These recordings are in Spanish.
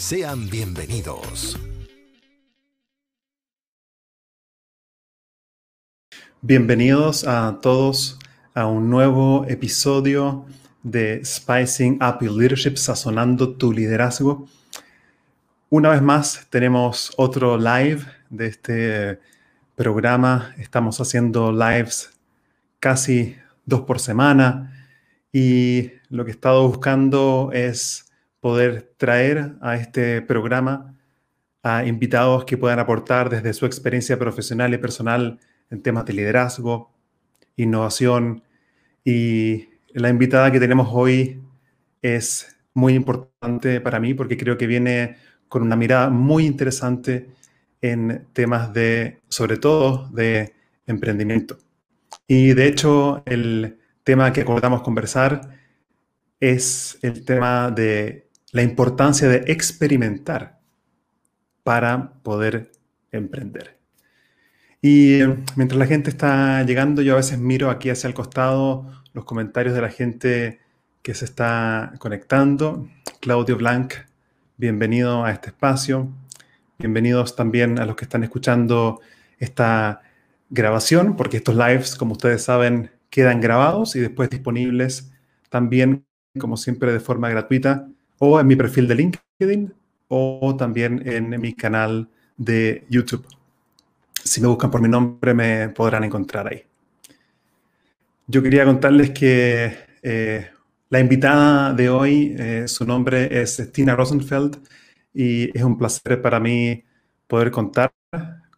Sean bienvenidos. Bienvenidos a todos a un nuevo episodio de Spicing Up Your Leadership, sazonando tu liderazgo. Una vez más tenemos otro live de este programa. Estamos haciendo lives casi dos por semana y lo que he estado buscando es poder traer a este programa a invitados que puedan aportar desde su experiencia profesional y personal en temas de liderazgo, innovación. Y la invitada que tenemos hoy es muy importante para mí porque creo que viene con una mirada muy interesante en temas de, sobre todo, de emprendimiento. Y de hecho, el tema que acordamos conversar es el tema de la importancia de experimentar para poder emprender. Y eh, mientras la gente está llegando, yo a veces miro aquí hacia el costado los comentarios de la gente que se está conectando. Claudio Blanc, bienvenido a este espacio. Bienvenidos también a los que están escuchando esta grabación, porque estos lives, como ustedes saben, quedan grabados y después disponibles también, como siempre, de forma gratuita o en mi perfil de LinkedIn o también en mi canal de YouTube. Si me buscan por mi nombre me podrán encontrar ahí. Yo quería contarles que eh, la invitada de hoy, eh, su nombre es Tina Rosenfeld y es un placer para mí poder contar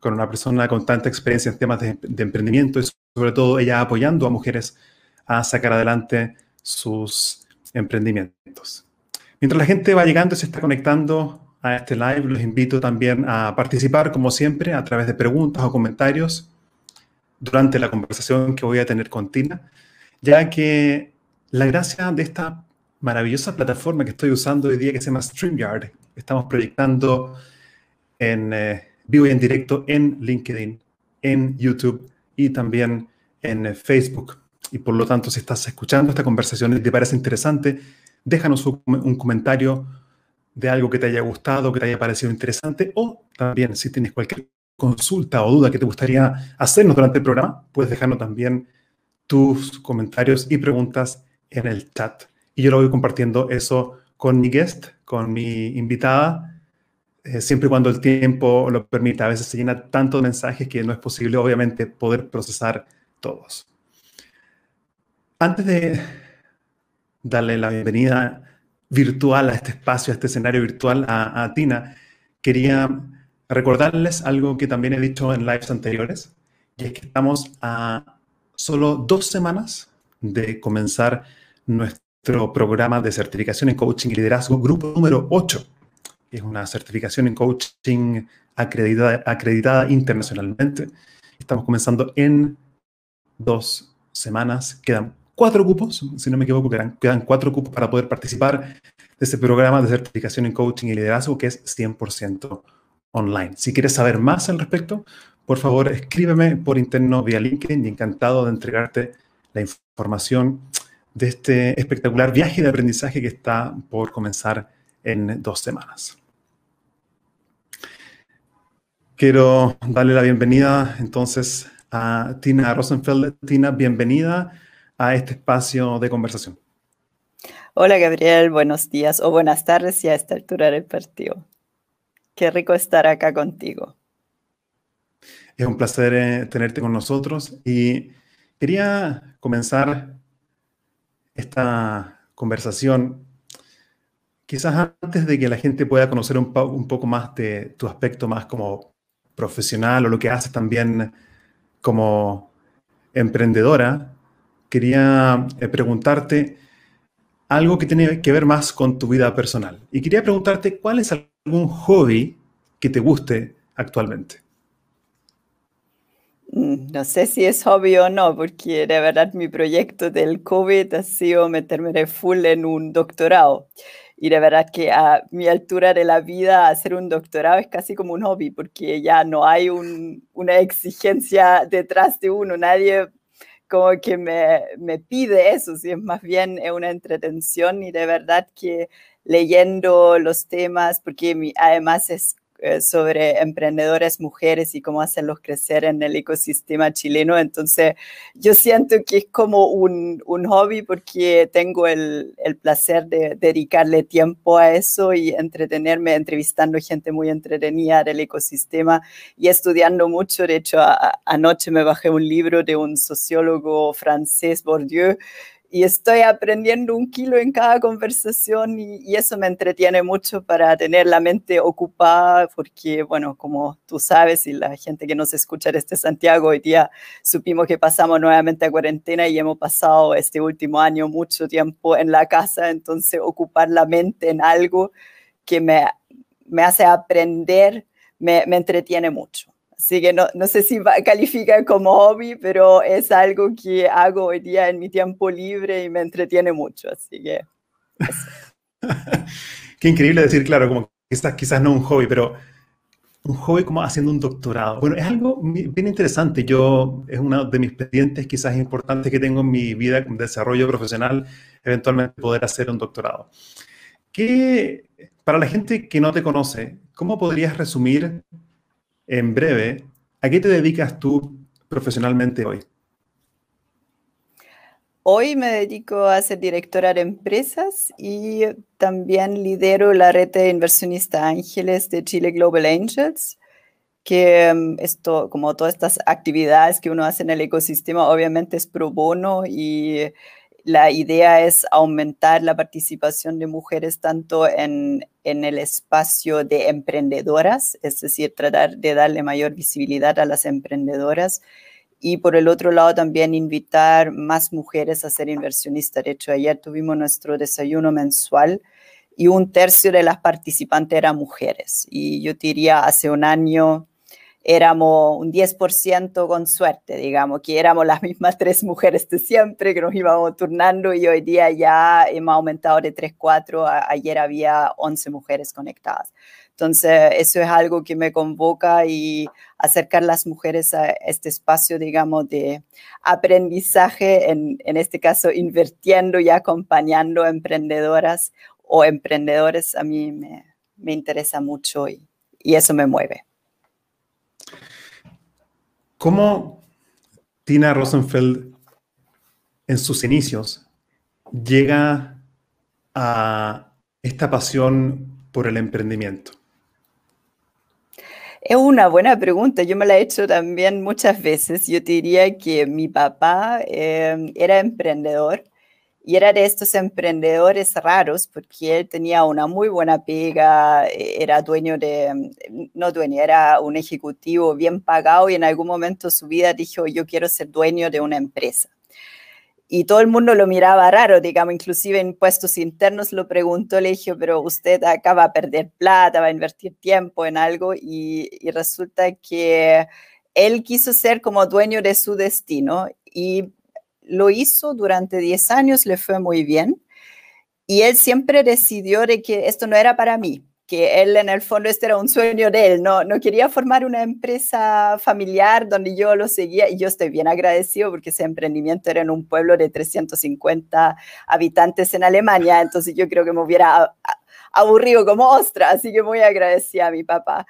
con una persona con tanta experiencia en temas de, de emprendimiento y sobre todo ella apoyando a mujeres a sacar adelante sus emprendimientos. Mientras la gente va llegando y se está conectando a este live, los invito también a participar, como siempre, a través de preguntas o comentarios durante la conversación que voy a tener con Tina, ya que la gracia de esta maravillosa plataforma que estoy usando hoy día, que se llama StreamYard, estamos proyectando en eh, vivo y en directo en LinkedIn, en YouTube y también en eh, Facebook. Y por lo tanto, si estás escuchando esta conversación y te parece interesante, déjanos un, comentario de algo que te haya gustado, que te haya parecido interesante, o también si tienes cualquier consulta o duda que te gustaría hacernos durante el programa, puedes dejarnos también tus comentarios y preguntas en el chat. Y yo lo voy compartiendo eso con mi guest, con mi invitada, eh, siempre y cuando el tiempo lo permita. A veces se llena tantos mensajes que no es posible, obviamente, poder procesar todos. Antes de darle la bienvenida virtual a este espacio, a este escenario virtual a, Tina, quería recordarles algo que también he dicho en lives anteriores, y es que estamos a solo dos semanas de comenzar nuestro programa de certificación en coaching y liderazgo, grupo número 8. Es una certificación en coaching acreditada, acreditada internacionalmente. Estamos comenzando en dos semanas. Quedan cuatro cupos, si no me equivoco, quedan, quedan cuatro cupos para poder participar de este programa de certificación en coaching y liderazgo que es 100% online. Si quieres saber más al respecto, por favor escríbeme por interno vía LinkedIn y encantado de entregarte la información de este espectacular viaje de aprendizaje que está por comenzar en dos semanas. Quiero darle la bienvenida entonces a Tina Rosenfeld. Tina, bienvenida a este espacio de conversación. Hola Gabriel, buenos días o buenas tardes y a esta altura del partido. Qué rico estar acá contigo. Es un placer eh, tenerte con nosotros y quería comenzar esta conversación quizás antes de que la gente pueda conocer un, un poco más de tu aspecto más como profesional o lo que haces también como emprendedora, quería eh, preguntarte algo que tiene que ver más con tu vida personal. Y quería preguntarte cuál es algún hobby que te guste actualmente. Mm, no sé si es hobby o no, porque de verdad mi proyecto del COVID ha sido meterme de full en un doctorado. Y de verdad que a mi altura de la vida hacer un doctorado es casi como un hobby, porque ya no hay una exigencia detrás de uno. Nadie como que me, me pide eso, si es más bien una entretención y de verdad que leyendo los temas, porque mi, además es eh, sobre emprendedores mujeres y cómo hacerlos crecer en el ecosistema chileno. Entonces, yo siento que es como un, un hobby porque tengo el, el, placer de dedicarle tiempo a eso y entretenerme entrevistando gente muy entretenida del ecosistema y estudiando mucho. De hecho, anoche me bajé un libro de un sociólogo francés, Bourdieu, y estoy aprendiendo un kilo en cada conversación y, eso me entretiene mucho para tener la mente ocupada porque, bueno, como tú sabes y la gente que nos escucha desde Santiago, hoy día supimos que pasamos nuevamente a cuarentena y hemos pasado este último año mucho tiempo en la casa, entonces ocupar la mente en algo que me, me hace aprender me, me entretiene mucho. Así que no, no sé si califica como hobby, pero es algo que hago hoy día en mi tiempo libre y me entretiene mucho. Así que. Qué increíble decir, claro, como quizás, quizás no un hobby, pero un hobby como haciendo un doctorado. Bueno, es algo bien interesante. Yo, es uno de mis pendientes quizás importantes que tengo en mi vida con desarrollo profesional, eventualmente poder hacer un doctorado. ¿Qué, para la gente que no te conoce, ¿cómo podrías resumir en breve, ¿a qué te dedicas tú profesionalmente hoy? Hoy me dedico a ser directora de empresas y también lidero la red de inversionistas ángeles de Chile Global Angels, que mm, esto, como todas estas actividades que uno hace en el ecosistema, obviamente es pro bono y la idea es aumentar la participación de mujeres tanto en, el espacio de emprendedoras, es decir, tratar de darle mayor visibilidad a las emprendedoras. Y por el otro lado, también invitar más mujeres a ser inversionistas. De hecho, ayer tuvimos nuestro desayuno mensual y un tercio de las participantes eran mujeres. Y yo diría, hace un año éramos un 10% con suerte, digamos, que éramos las mismas tres mujeres de siempre, que nos íbamos turnando y hoy día ya hemos aumentado de 3, 4, ayer había 11 mujeres conectadas. Entonces, eso es algo que me convoca y acercar las mujeres a este espacio, digamos, de aprendizaje, en, en este caso, invirtiendo y acompañando emprendedoras o emprendedores, a mí me, me interesa mucho y, y eso me mueve. ¿Cómo Tina Rosenfeld en sus inicios llega a esta pasión por el emprendimiento? Es una buena pregunta. Yo me la he hecho también muchas veces. Yo diría que mi papá eh, era emprendedor y era de estos emprendedores raros porque él tenía una muy buena pega, e, era dueño de, no dueño, era un ejecutivo bien pagado y en algún momento de su vida dijo, yo quiero ser dueño de una empresa. Y todo el mundo lo miraba raro, digamos, inclusive en puestos internos lo preguntó, le dijo, pero usted acaba de perder plata, va a invertir tiempo en algo y resulta que él quiso ser como dueño de su destino y lo hizo durante 10 años, le fue muy bien. Y él siempre decidió de que esto no era para mí, que él en el fondo este era un sueño de él, no, no quería formar una empresa familiar donde yo lo seguía y yo estoy bien agradecido porque ese emprendimiento era en un pueblo de 350 habitantes en Alemania, entonces yo creo que me hubiera aburrido como ostra, así que muy agradecida a mi papá.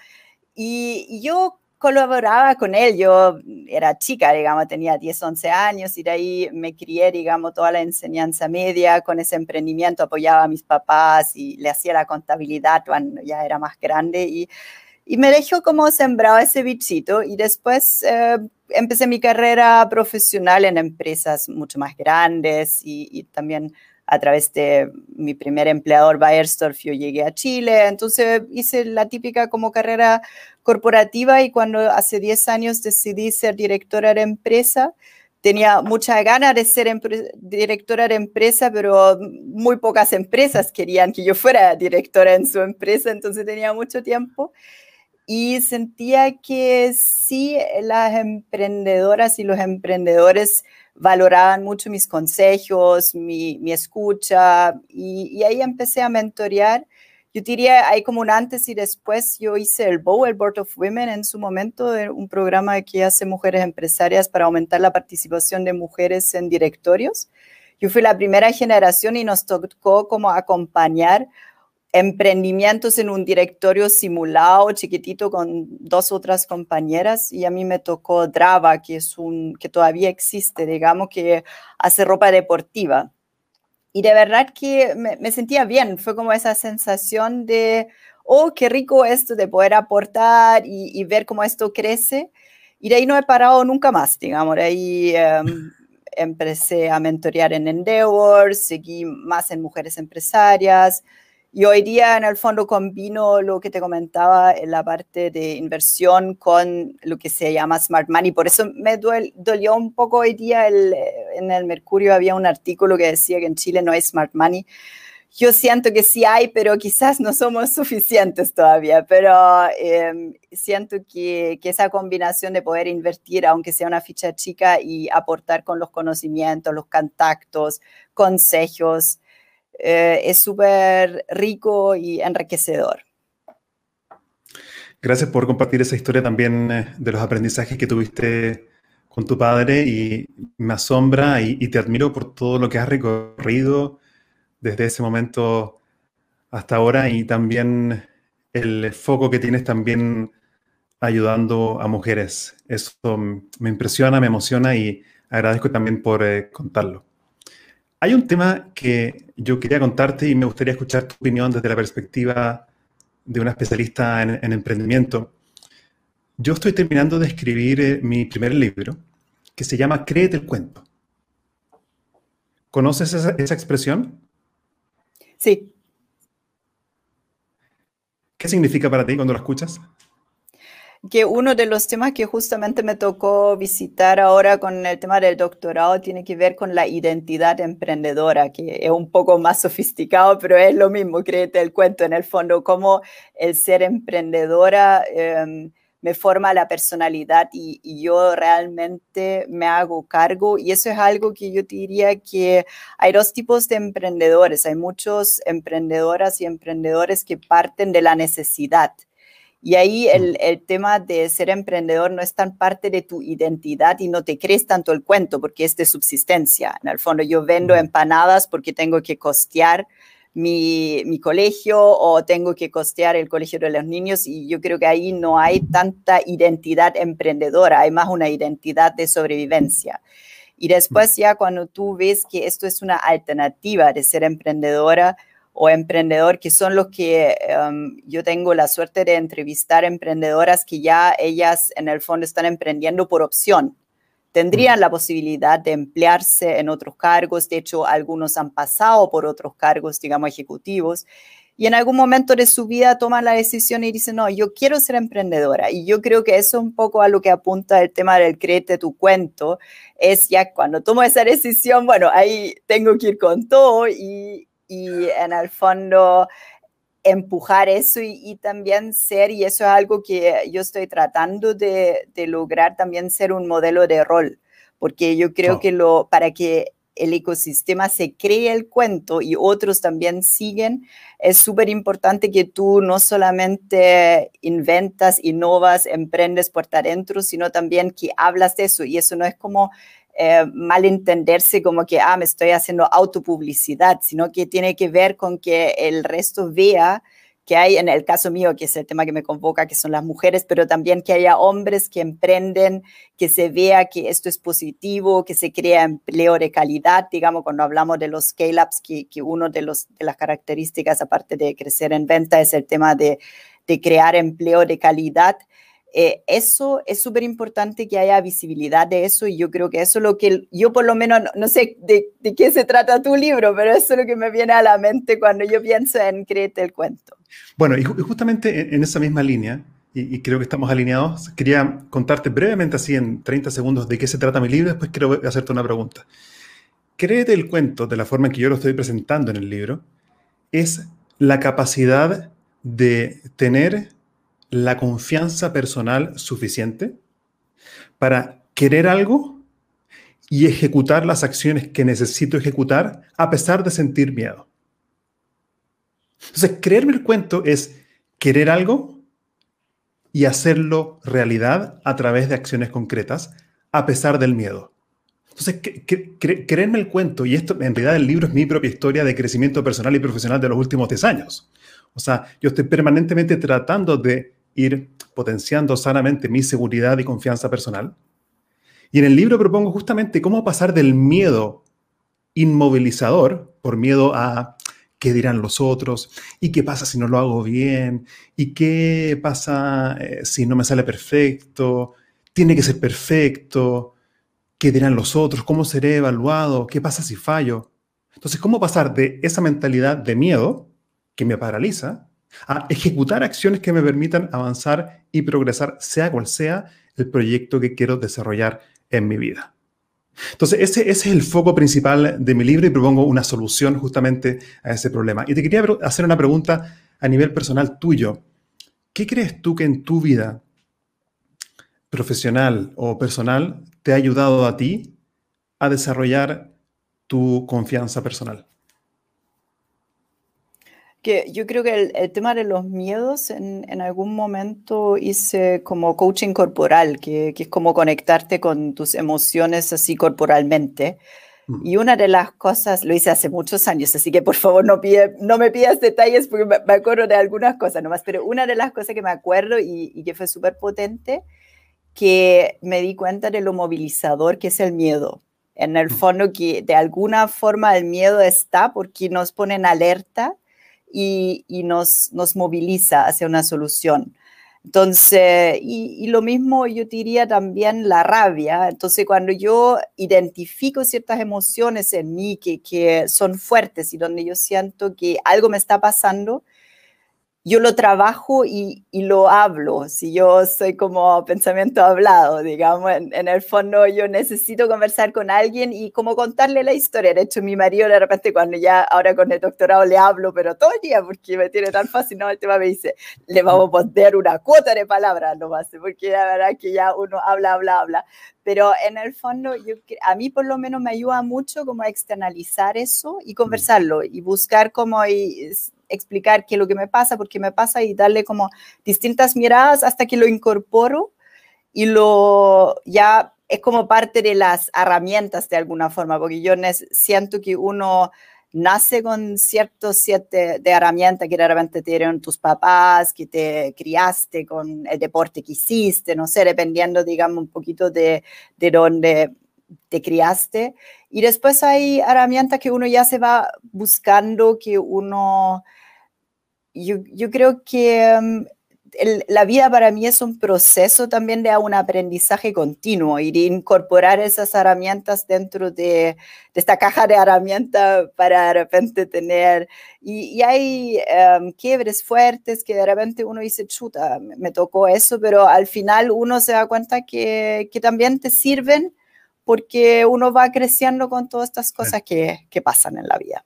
Y, yo colaboraba con él. Yo era chica, digamos, tenía 10, 11 años y de ahí me crié, digamos, toda la enseñanza media con ese emprendimiento, apoyaba a mis papás y le hacía la contabilidad cuando ya era más grande y Y me dejó como sembrado ese bichito y después eh, empecé mi carrera profesional en empresas mucho más grandes y, también a través de mi primer empleador Bayersdorf yo llegué a Chile, entonces hice la típica como carrera corporativa y cuando hace 10 años decidí ser directora de empresa, tenía mucha ganas de ser directora de empresa, pero muy pocas empresas querían que yo fuera directora en su empresa, entonces tenía mucho tiempo. Y sentía que sí, las emprendedoras y los emprendedores valoraban mucho mis consejos, mi, escucha, y, ahí empecé a mentorear. Yo diría, hay como un antes y después. Yo hice el BOW, el Board of Women, en su momento, un programa que hace mujeres empresarias para aumentar la participación de mujeres en directorios. Yo fui la primera generación y nos tocó como acompañar emprendimientos en un directorio simulado chiquitito con dos otras compañeras y a mí me tocó Drava, que es un que todavía existe, digamos que hace ropa deportiva. Y de verdad que me, sentía bien, fue como esa sensación de, oh, qué rico esto de poder aportar y, ver cómo esto crece. Y de ahí no he parado nunca más, digamos, de ahí em, empecé a mentorear en Endeavor, seguí más en mujeres empresarias, y hoy día, en el fondo, combino lo que te comentaba en la parte de inversión con lo que se llama Smart Money. Por eso me dolió un poco hoy día, el, en el Mercurio había un artículo que decía que en Chile no hay Smart Money. Yo siento que sí hay, pero quizás no somos suficientes todavía. Pero em, siento que, que esa combinación de poder invertir, aunque sea una ficha chica, y aportar con los conocimientos, los contactos, consejos, eh, es súper rico y enriquecedor. Gracias por compartir esa historia también eh, de los aprendizajes que tuviste con tu padre y me asombra y, te admiro por todo lo que has recorrido desde ese momento hasta ahora y también el foco que tienes también ayudando a mujeres. Eso me impresiona, me emociona y agradezco también por eh, contarlo. Hay un tema que yo quería contarte y me gustaría escuchar tu opinión desde la perspectiva de una especialista en, emprendimiento. Yo estoy terminando de escribir eh, mi primer libro que se llama Créete el cuento. ¿Conoces esa, esa expresión? Sí. ¿Qué significa para ti cuando la escuchas? Que uno de los temas que justamente me tocó visitar ahora con el tema del doctorado tiene que ver con la identidad emprendedora, que es un poco más sofisticado, pero es lo mismo, créete el cuento en el fondo, cómo el ser emprendedora em, me forma la personalidad y, yo realmente me hago cargo. Y eso es algo que yo diría que hay dos tipos de emprendedores, hay muchos emprendedoras y emprendedores que parten de la necesidad y ahí el, el, tema de ser emprendedor no es tan parte de tu identidad y no te crees tanto el cuento porque es de subsistencia. En el fondo yo vendo empanadas porque tengo que costear mi, mi, colegio o tengo que costear el colegio de los niños y yo creo que ahí no hay tanta identidad emprendedora, hay más una identidad de sobrevivencia. Y después ya cuando tú ves que esto es una alternativa de ser emprendedora, o emprendedor, que son los que em, yo tengo la suerte de entrevistar emprendedoras que ya ellas en el fondo están emprendiendo por opción. Tendrían la posibilidad de emplearse en otros cargos, de hecho algunos han pasado por otros cargos, digamos, ejecutivos, y en algún momento de su vida toman la decisión y dicen, no, yo quiero ser emprendedora. Y yo creo que eso es un poco a lo que apunta el tema del créete tu cuento, es ya cuando tomo esa decisión, bueno, ahí tengo que ir con todo y, y en el fondo empujar eso y, también ser, y eso es algo que yo estoy tratando de, lograr, también ser un modelo de rol, porque yo creo que lo, para que el ecosistema se cree el cuento y otros también siguen, es súper importante que tú no solamente inventas, innovas, emprendes por adentro, sino también que hablas de eso. Y eso no es como eh, malentenderse como que, ah, me estoy haciendo autopublicidad, sino que tiene que ver con que el resto vea que hay en el caso mío, que es el tema que me convoca, que son las mujeres, pero también que haya hombres que emprenden, que se vea que esto es positivo, que se crea empleo de calidad, digamos, cuando hablamos de los scale-ups, que, que uno de, los, de las características, aparte de crecer en venta, es el tema de, de crear empleo de calidad. Eh, eso es súper importante que haya visibilidad de eso y yo creo que eso es lo que yo por lo menos, no, sé de, qué se trata tu libro, pero eso es lo que me viene a la mente cuando yo pienso en Créete el cuento. Bueno, y, justamente en, esa misma línea, y, creo que estamos alineados, quería contarte brevemente, así en 30 segundos, de qué se trata mi libro, después quiero hacerte una pregunta. Créete el cuento, de la forma en que yo lo estoy presentando en el libro, es la capacidad de tener la confianza personal suficiente para querer algo y ejecutar las acciones que necesito ejecutar a pesar de sentir miedo. Entonces, creerme el cuento es querer algo y hacerlo realidad a través de acciones concretas, a pesar del miedo. Entonces, creerme el cuento, y esto en realidad el libro es mi propia historia de crecimiento personal y profesional de los últimos 10 años. O sea, yo estoy permanentemente tratando de ir potenciando sanamente mi seguridad y confianza personal. Y en el libro propongo justamente cómo pasar del miedo inmovilizador, por miedo a qué dirán los otros, y qué pasa si no lo hago bien, y qué pasa eh, si no me sale perfecto, tiene que ser perfecto, qué dirán los otros, cómo seré evaluado, qué pasa si fallo. Entonces, ¿cómo pasar de esa mentalidad de miedo que me paraliza a ejecutar acciones que me permitan avanzar y progresar, sea cual sea el proyecto que quiero desarrollar en mi vida? Entonces, ese, es el foco principal de mi libro y propongo una solución justamente a ese problema. Y te quería hacer una pregunta a nivel personal tuyo. ¿Qué crees tú que en tu vida profesional o personal te ha ayudado a ti a desarrollar tu confianza personal? Que yo creo que el, tema de los miedos, en, en, algún momento hice como coaching corporal, que, que, es como conectarte con tus emociones así corporalmente. Mm. Y una de las cosas, lo hice hace muchos años, así que por favor no, pide, no me pidas detalles porque me, acuerdo de algunas cosas nomás, pero una de las cosas que me acuerdo y, y que fue súper potente, que me di cuenta de lo movilizador que es el miedo. En el mm. fondo que de alguna forma el miedo está porque nos pone en alerta y, nos, nos, moviliza hacia una solución. Entonces, y, lo mismo yo diría también la rabia. Entonces, cuando yo identifico ciertas emociones en mí que, que son fuertes y donde yo siento que algo me está pasando, yo lo trabajo y, y, lo hablo. Si yo soy como pensamiento hablado, digamos, en, el fondo yo necesito conversar con alguien y como contarle la historia. De hecho, mi marido de repente cuando ya ahora con el doctorado le hablo, pero todo el día porque me tiene tan fascinado el tema, me dice, le vamos a poner una cuota de palabras nomás, porque la verdad que ya uno habla, habla, habla. Pero en el fondo, yo, a mí por lo menos me ayuda mucho como a externalizar eso y conversarlo y buscar como... Y, explicar qué es lo que me pasa, por qué me pasa y darle como distintas miradas hasta que lo incorporo y lo ya es como parte de las herramientas de alguna forma, porque yo siento que uno nace con ciertos siete de herramientas que realmente te dieron tus papás, que te criaste con el deporte que hiciste, no sé, dependiendo, digamos, un poquito de, de dónde te criaste. Y después hay herramientas que uno ya se va buscando, que uno yo, creo que mm, la vida para mí es un proceso también de un aprendizaje continuo y de incorporar esas herramientas dentro de, esta caja de herramientas para de repente tener, y, hay um, quiebres fuertes que de repente uno dice, chuta, me, tocó eso, pero al final uno se da cuenta que, que, también te sirven porque uno va creciendo con todas estas cosas que, que pasan en la vida.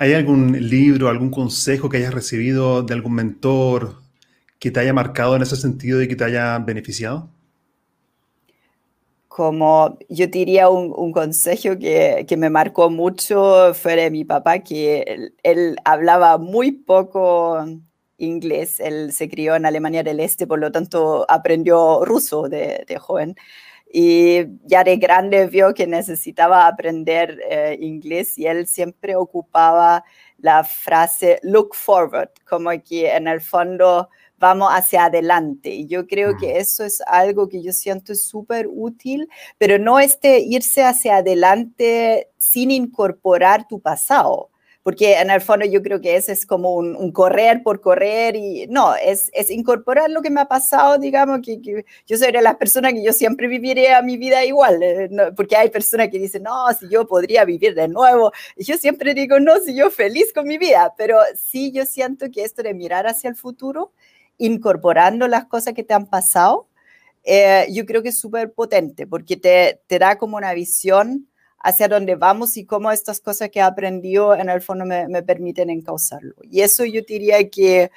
¿Hay algún libro, algún consejo que hayas recibido de algún mentor que te haya marcado en ese sentido y que te haya beneficiado? Como yo diría un, consejo que, que, me marcó mucho fue de mi papá, que él, hablaba muy poco inglés, él se crió en Alemania del Este, por lo tanto aprendió ruso de, de joven y ya de grande vio que necesitaba aprender eh, inglés y él siempre ocupaba la frase look forward, como que en el fondo vamos hacia adelante. Y yo creo que mm. eso es algo que yo siento súper útil, pero no este irse hacia adelante sin incorporar tu pasado porque en el fondo yo creo que ese es como un, correr por correr y no, es, es, incorporar lo que me ha pasado, digamos, que, yo soy de las personas que yo siempre viviría mi vida igual, eh, porque hay personas que dicen, no, si yo podría vivir de nuevo, y yo siempre digo, no, si yo feliz con mi vida, pero sí yo siento que esto de mirar hacia el futuro, incorporando las cosas que te han pasado, eh, yo creo que es súper potente, porque te, te da como una visión hacia dónde vamos y cómo estas cosas que he aprendido en el fondo me, me permiten encauzarlo. Y eso yo diría que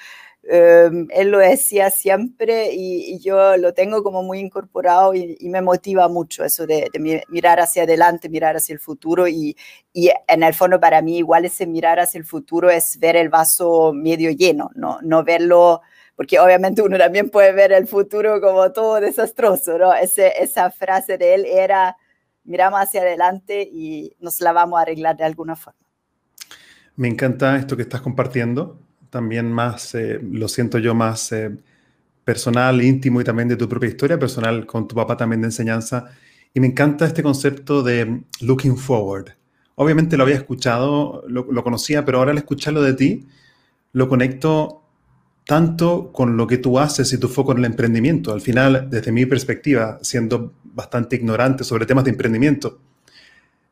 em, él lo decía siempre y, yo lo tengo como muy incorporado y, me motiva mucho eso de, mirar hacia adelante, mirar hacia el futuro y, y, en el fondo para mí igual ese mirar hacia el futuro es ver el vaso medio lleno, no, no verlo porque obviamente uno también puede ver el futuro como todo desastroso, ¿no? Ese, esa frase de él era miramos hacia adelante y nos la vamos a arreglar de alguna forma. Me encanta esto que estás compartiendo, también más, eh, lo siento yo, más eh, personal, íntimo y también de tu propia historia personal con tu papá también de enseñanza. Y me encanta este concepto de looking forward. Obviamente lo había escuchado, lo, lo conocía, pero ahora al escucharlo de ti, lo conecto tanto con lo que tú haces y tu foco en el emprendimiento. Al final, desde mi perspectiva, siendo bastante ignorante sobre temas de emprendimiento,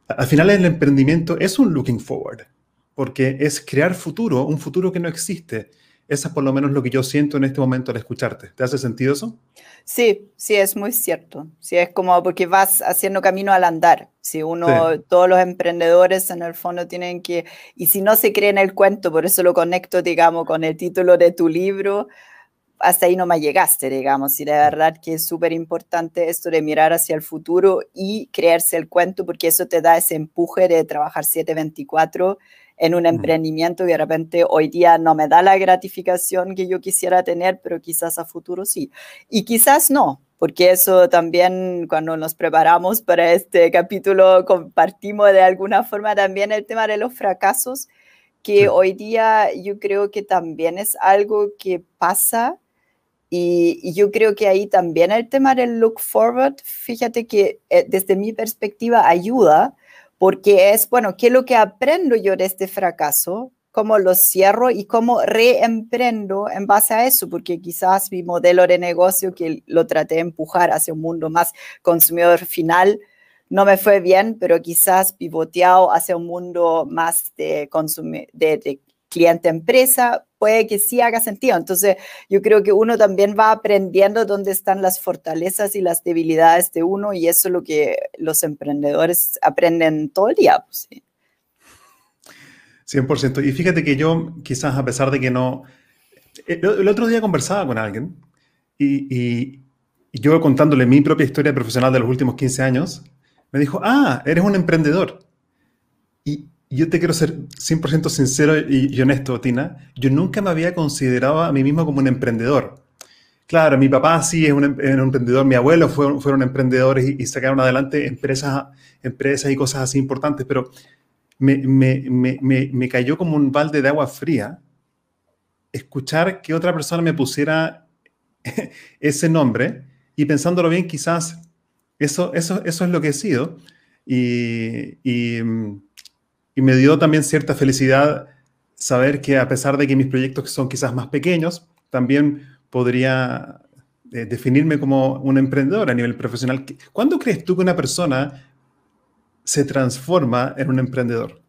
al final el emprendimiento es un looking forward, porque es crear futuro, un futuro que no existe. Eso es por lo menos lo que yo siento en este momento al escucharte. ¿Te hace sentido eso? Sí, sí, es muy cierto. Sí, es como porque vas haciendo camino al andar. Si uno, todos los emprendedores en el fondo tienen que, y si no se cree en el cuento, por eso lo conecto, digamos, con el título de tu libro, hasta ahí no me llegaste, digamos. Y de verdad que es súper importante esto de mirar hacia el futuro y creerse el cuento, porque eso te da ese empuje de trabajar 724 en un emprendimiento que de repente hoy día no me da la gratificación que yo quisiera tener, pero quizás a futuro sí. Y quizás no, porque eso también cuando nos preparamos para este capítulo compartimos de alguna forma también el tema de los fracasos, que hoy día yo creo que también es algo que pasa y, yo creo que ahí también el tema del look forward, fíjate que eh, desde mi perspectiva ayuda, porque es, bueno, ¿qué es lo que aprendo yo de este fracaso? ¿Cómo lo cierro y cómo reemprendo en base a eso? Porque quizás mi modelo de negocio que lo traté de empujar hacia un mundo más consumidor final no me fue bien, pero quizás pivoteado hacia un mundo más de, cliente-empresa, puede que sí haga sentido. Entonces, yo creo que uno también va aprendiendo dónde están las fortalezas y las debilidades de uno y eso es lo que los emprendedores aprenden todo el día. Pues, sí. 100%. Y fíjate que yo, quizás a pesar de que no... El, otro día conversaba con alguien y, y, yo contándole mi propia historia profesional de los últimos 15 años, me dijo, ah, eres un emprendedor. Y, yo te quiero ser 100% sincero y, honesto, Tina. Yo nunca me había considerado a mí mismo como un emprendedor. Claro, mi papá sí es un, em, emprendedor, mi abuelo fue, fueron emprendedores y, sacaron adelante empresas, empresas y cosas así importantes, pero me, me, me, me, cayó como un balde de agua fría escuchar que otra persona me pusiera ese nombre y pensándolo bien, quizás eso, eso, eso es lo que he sido. y, y mm, y me dio también cierta felicidad saber que a pesar de que mis proyectos son quizás más pequeños, también podría eh, definirme como un emprendedor a nivel profesional. ¿Cuándo crees tú que una persona se transforma en un emprendedor?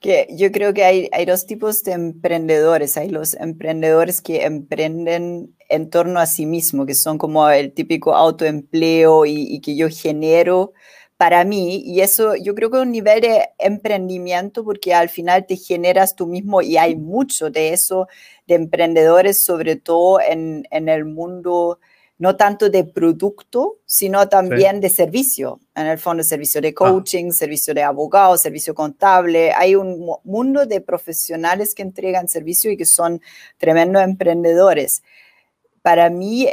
Que yo creo que hay, hay dos tipos de emprendedores. Hay los emprendedores que emprenden en torno a sí mismo, que son como el típico autoempleo y, y que yo genero para mí, y eso yo creo que es un nivel de emprendimiento porque al final te generas tú mismo y hay mucho de eso, de emprendedores, sobre todo en, en el mundo no tanto de producto, sino también de servicio. En el fondo, servicio de ah. coaching, servicio de abogado, servicio contable. Hay un mundo de profesionales que entregan servicio y que son tremendos emprendedores para mí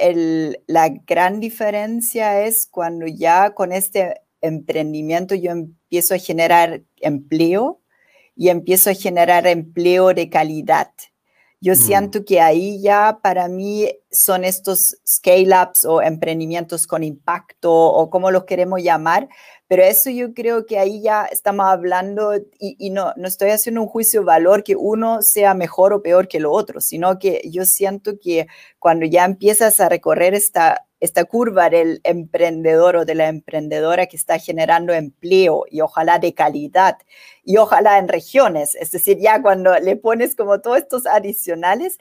la gran diferencia es cuando ya con este emprendimiento yo empiezo a generar empleo y empiezo a generar empleo de calidad. Yo mm. siento que ahí ya para mí son estos scale-ups o emprendimientos con impacto o como los queremos llamar, pero eso yo creo que ahí ya estamos hablando y, no, no estoy haciendo un juicio de valor que uno sea mejor o peor que lo otro, sino que yo siento que cuando ya empiezas a recorrer esta esta curva del emprendedor o de la emprendedora que está generando empleo y ojalá de calidad y ojalá en regiones. Es decir, ya cuando le pones como todos estos adicionales,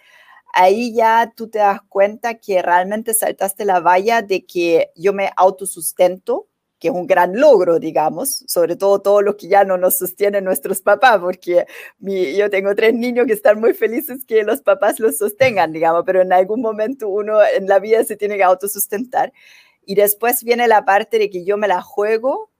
ahí ya tú te das cuenta que realmente saltaste la valla de que yo me autosustento, que es un gran logro, digamos, sobre todo todo lo que ya no nos sostienen nuestros papás, porque yo tengo tres niños que están muy felices que los papás los sostengan, digamos, pero en algún momento uno en la vida se tiene que autosustentar. Y después viene la parte de que yo me la juego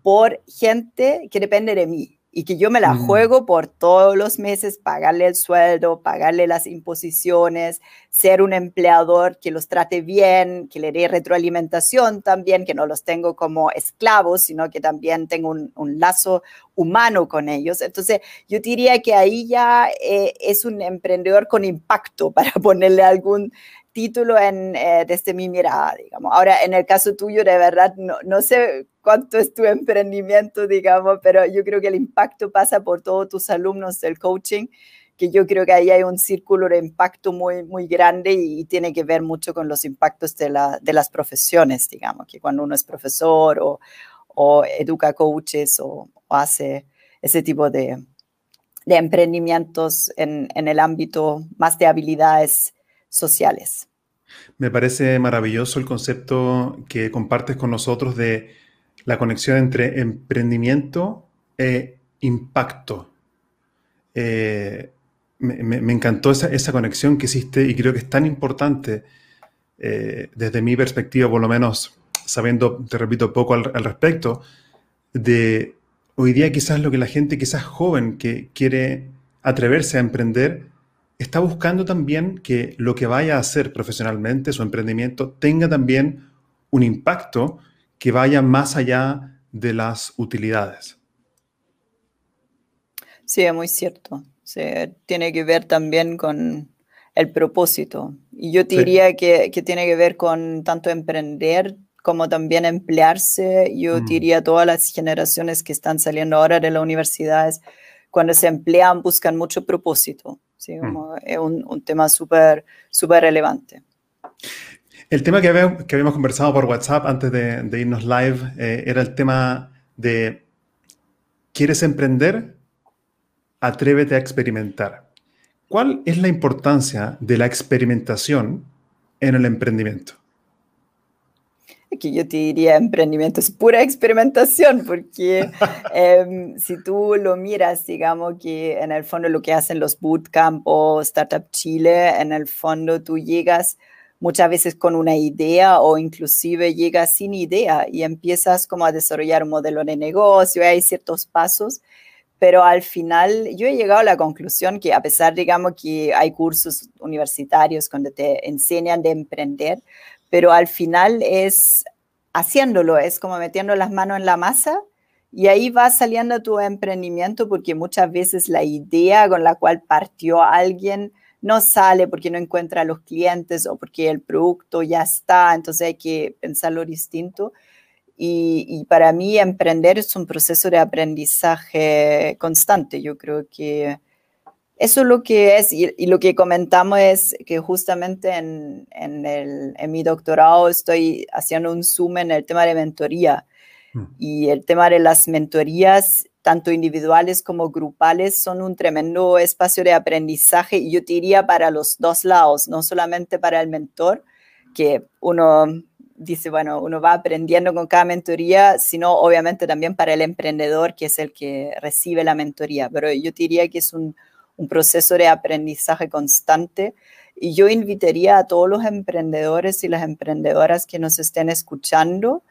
por gente que depende de mí y que yo me la mm. juego por todos los meses, pagarle el sueldo, pagarle las imposiciones, ser un empleador que los trate bien, que le dé retroalimentación también, que no los tengo como esclavos, sino que también tengo un, lazo humano con ellos. Entonces, yo diría que ahí ya eh, es un emprendedor con impacto para ponerle algún título en, eh, desde mi mirada, digamos. Ahora, en el caso tuyo, de verdad, no, no, sé cuánto es tu emprendimiento, digamos, pero yo creo que el impacto pasa por todos tus alumnos del coaching, que yo creo que ahí hay un círculo de impacto muy, muy grande y, tiene que ver mucho con los impactos de, la, de, las profesiones, digamos, que cuando uno es profesor o, o educa coaches o, hace ese tipo de, de emprendimientos en, en el ámbito más de habilidades sociales. Me parece maravilloso el concepto que compartes con nosotros de la conexión entre emprendimiento e impacto. Eh, me, encantó esa, conexión que hiciste y creo que es tan importante eh, desde mi perspectiva, por lo menos sabiendo, te repito, poco al, al, respecto, de hoy día quizás lo que la gente quizás joven que quiere atreverse a emprender, está buscando también que lo que vaya a hacer profesionalmente, su emprendimiento, tenga también un impacto que vaya más allá de las utilidades. Sí, es muy cierto. Se tiene que ver también con el propósito. Y yo diría que, tiene que ver con tanto emprender como también emplearse. Yo mm. diría todas las generaciones que están saliendo ahora de las universidades, cuando se emplean, buscan mucho propósito. ¿Sí? Mm. Es un, tema súper súper relevante. El tema que habíamos, que habíamos, conversado por WhatsApp antes de, irnos live eh, era el tema de, ¿quieres emprender? Atrévete a experimentar. ¿Cuál es la importancia de la experimentación en el emprendimiento? Que yo te diría emprendimiento es pura experimentación, porque em, si tú lo miras, digamos que en el fondo lo que hacen los bootcamp o Startup Chile, en el fondo tú llegas muchas veces con una idea o inclusive llegas sin idea y empiezas como a desarrollar un modelo de negocio, hay ciertos pasos, pero al final yo he llegado a la conclusión que a pesar, digamos, que hay cursos universitarios donde te enseñan de emprender, pero al final es haciéndolo, es como metiendo las manos en la masa y ahí va saliendo tu emprendimiento porque muchas veces la idea con la cual partió alguien no sale porque no encuentra a los clientes o porque el producto ya está, entonces hay que pensarlo distinto. Y, y, para mí emprender es un proceso de aprendizaje constante. Yo creo que eso es lo que es, y, lo que comentamos es que justamente en, el, en, mi doctorado estoy haciendo un zoom en el tema de mentoría. Mm. Y el tema de las mentorías, tanto individuales como grupales, son un tremendo espacio de aprendizaje, y yo diría para los dos lados, no solamente para el mentor, que uno dice, bueno, uno va aprendiendo con cada mentoría, sino obviamente también para el emprendedor, que es el que recibe la mentoría. Pero yo diría que es un un proceso de aprendizaje constante. Y yo invitaría a todos los emprendedores y las emprendedoras que nos estén escuchando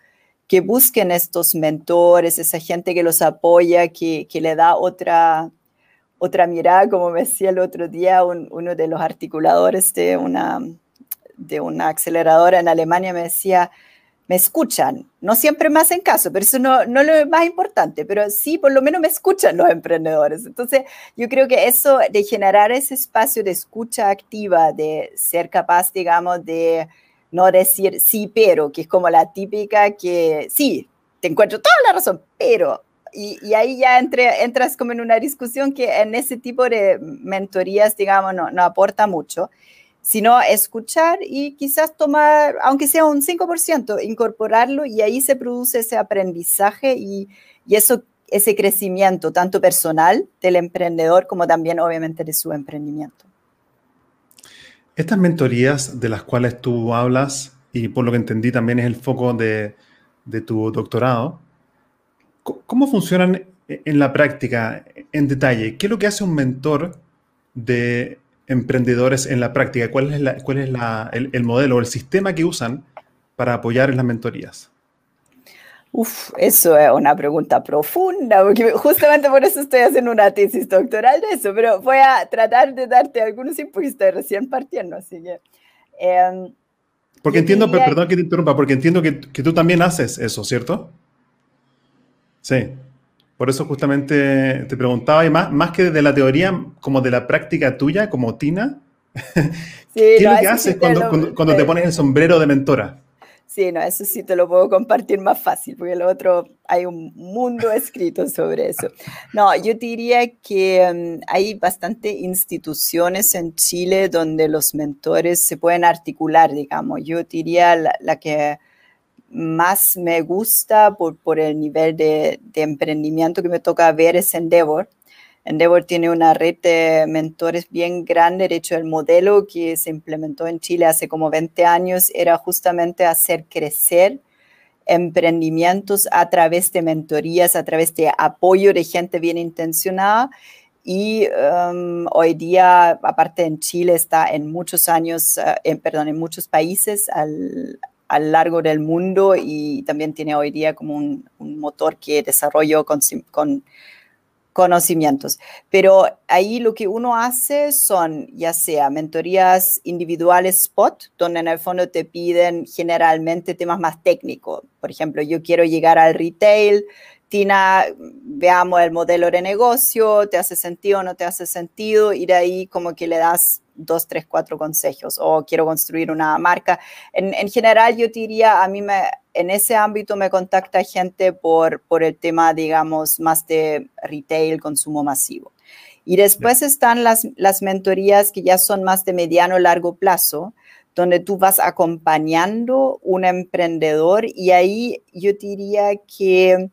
que busquen estos mentores, esa gente que los apoya, que, que le da otra, otra mirada, como me decía el otro día uno de los articuladores de una, de una aceleradora en Alemania me decía, me escuchan, no siempre me hacen caso, pero eso no, no es lo más importante, pero sí por lo menos me escuchan los emprendedores. Entonces, yo creo que eso de generar ese espacio de escucha activa, de ser capaz, digamos, de no decir sí, pero, que es como la típica que sí, te encuentro toda la razón, pero y, ahí ya entre, entras como en una discusión que en ese tipo de mentorías, digamos, no, no aporta mucho, sino escuchar y quizás tomar, aunque sea un 5%, incorporarlo y ahí se produce ese aprendizaje y, y eso, ese crecimiento, tanto personal del emprendedor como también obviamente de su emprendimiento. Estas mentorías de las cuales tú hablas, y por lo que entendí también es el foco de, de tu doctorado, ¿Cómo funcionan en la práctica, en detalle? ¿Qué es lo que hace un mentor de emprendedores en la práctica? ¿Cuál es, cuál es el, modelo o el sistema que usan para apoyar en las mentorías? Uf, eso es una pregunta profunda, porque justamente por eso estoy haciendo una tesis doctoral de eso, pero voy a tratar de darte algunos porque estoy recién partiendo, así que... Em, porque entiendo, perdón que te interrumpa, porque entiendo que, que tú también haces eso, ¿cierto? Sí, por eso justamente te preguntaba, y más, más que de la teoría, como de la práctica tuya, como Tina, ¿qué es lo que haces cuando, cuando, te pones el sombrero de mentora? Sí, no, eso sí te lo puedo compartir más fácil, porque lo otro hay un mundo escrito sobre eso. No, yo diría que mm, hay bastante instituciones en Chile donde los mentores se pueden articular, digamos. Yo diría la que más me gusta por, por el nivel de, de, emprendimiento que me toca ver es Endeavor. Endeavor tiene una red de mentores bien grande. De hecho, el modelo que se implementó en Chile hace como 20 años era justamente hacer crecer emprendimientos a través de mentorías, a través de apoyo de gente bien intencionada. Y um, hoy día, aparte en Chile, está en muchos años, uh, perdón, en muchos países al, a lo largo del mundo y también tiene hoy día como un, motor que desarrollo con, con, conocimientos. Pero ahí lo que uno hace son ya sea mentorías individuales spot, donde en el fondo te piden generalmente temas más técnicos. Por ejemplo, yo quiero llegar al retail, Tina, veamos el modelo de negocio, te hace sentido o no te hace sentido, y de ahí como que le das dos, tres, cuatro consejos o quiero construir una marca. En, general, yo diría, a mí me, en ese ámbito me contacta gente por, por el tema, digamos, más de retail, consumo masivo. Y después están las, las mentorías que ya son más de mediano largo plazo, donde tú vas acompañando un emprendedor y ahí yo diría que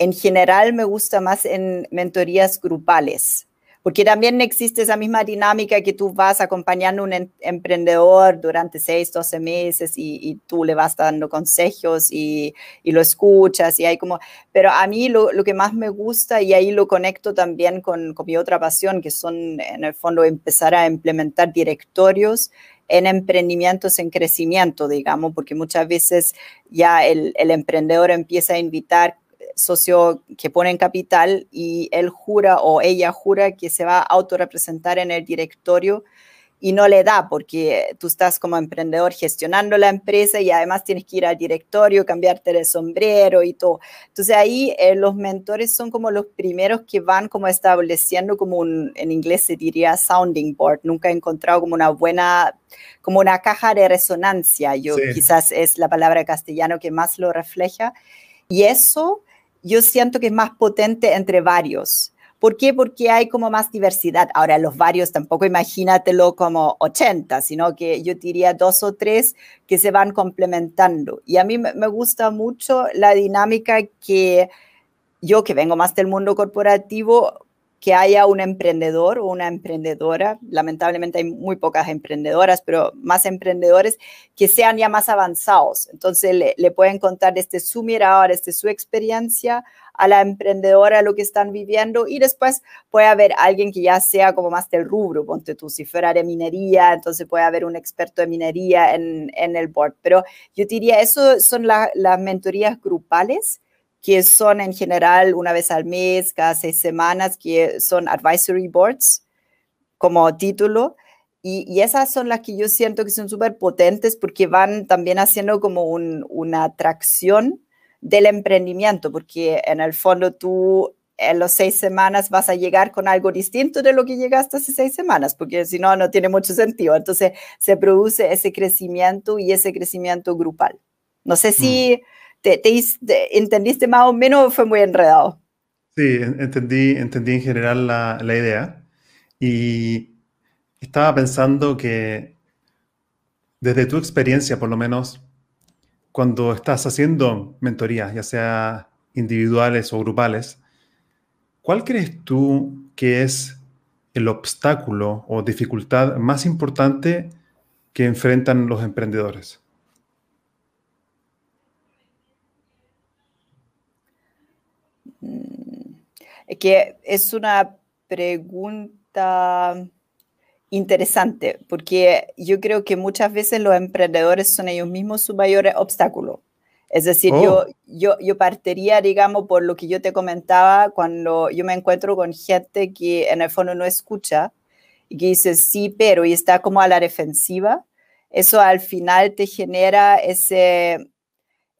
en general me gusta más en mentorías grupales, porque también existe esa misma dinámica que tú vas acompañando a un em, emprendedor durante 6, 12 meses y, tú le vas dando consejos y, lo escuchas y hay como, pero a mí lo, que más me gusta y ahí lo conecto también con, mi otra pasión, que son en el fondo empezar a implementar directorios en emprendimientos en crecimiento, digamos, porque muchas veces ya el emprendedor empieza a invitar socio que pone en capital y él jura o ella jura que se va a autorrepresentar en el directorio y no le da porque tú estás como emprendedor gestionando la empresa y además tienes que ir al directorio, cambiarte de sombrero y todo. Entonces ahí eh, los mentores son como los primeros que van como estableciendo como un, en inglés se diría sounding board. Nunca he encontrado como una buena, como una caja de resonancia. Yo quizás es la palabra castellano que más lo refleja. Y eso yo siento que es más potente entre varios. ¿Por qué? Porque hay como más diversidad. Ahora, los varios tampoco imagínatelo como 80, sino que yo diría dos o tres que se van complementando. Y a mí me gusta mucho la dinámica que yo, que vengo más del mundo corporativo, que haya un emprendedor o una emprendedora, lamentablemente hay muy pocas emprendedoras, pero más emprendedores que sean ya más avanzados. Entonces le, pueden contar desde su mirada, desde su experiencia a la emprendedora lo que están viviendo y después puede haber alguien que ya sea como más del rubro, ponte tú, si fuera de minería, entonces puede haber un experto de minería en, el board. Pero yo diría, eso son las mentorías grupales que son en general una vez al mes, cada seis semanas, que son advisory boards como título. Y, esas son las que yo siento que son súper potentes porque van también haciendo como una atracción del emprendimiento, porque en el fondo tú en las seis semanas vas a llegar con algo distinto de lo que llegaste hace seis semanas, porque si no, no tiene mucho sentido. Entonces se produce ese crecimiento y ese crecimiento grupal. No sé si mm. Te, entendiste más o menos o fue muy enredado. Sí, entendí, entendí en general la, la idea y estaba pensando que desde tu experiencia, por lo menos, cuando estás haciendo mentorías, ya sea individuales o grupales, ¿cuál crees tú que es el obstáculo o dificultad más importante que enfrentan los emprendedores? Que es una pregunta interesante, porque yo creo que muchas veces los emprendedores son ellos mismos su mayor obstáculo. Es decir, yo, oh. yo, yo partiría, digamos, por lo que yo te comentaba, cuando yo me encuentro con gente que en el fondo no escucha y que dice sí, pero y está como a la defensiva, eso al final te genera ese,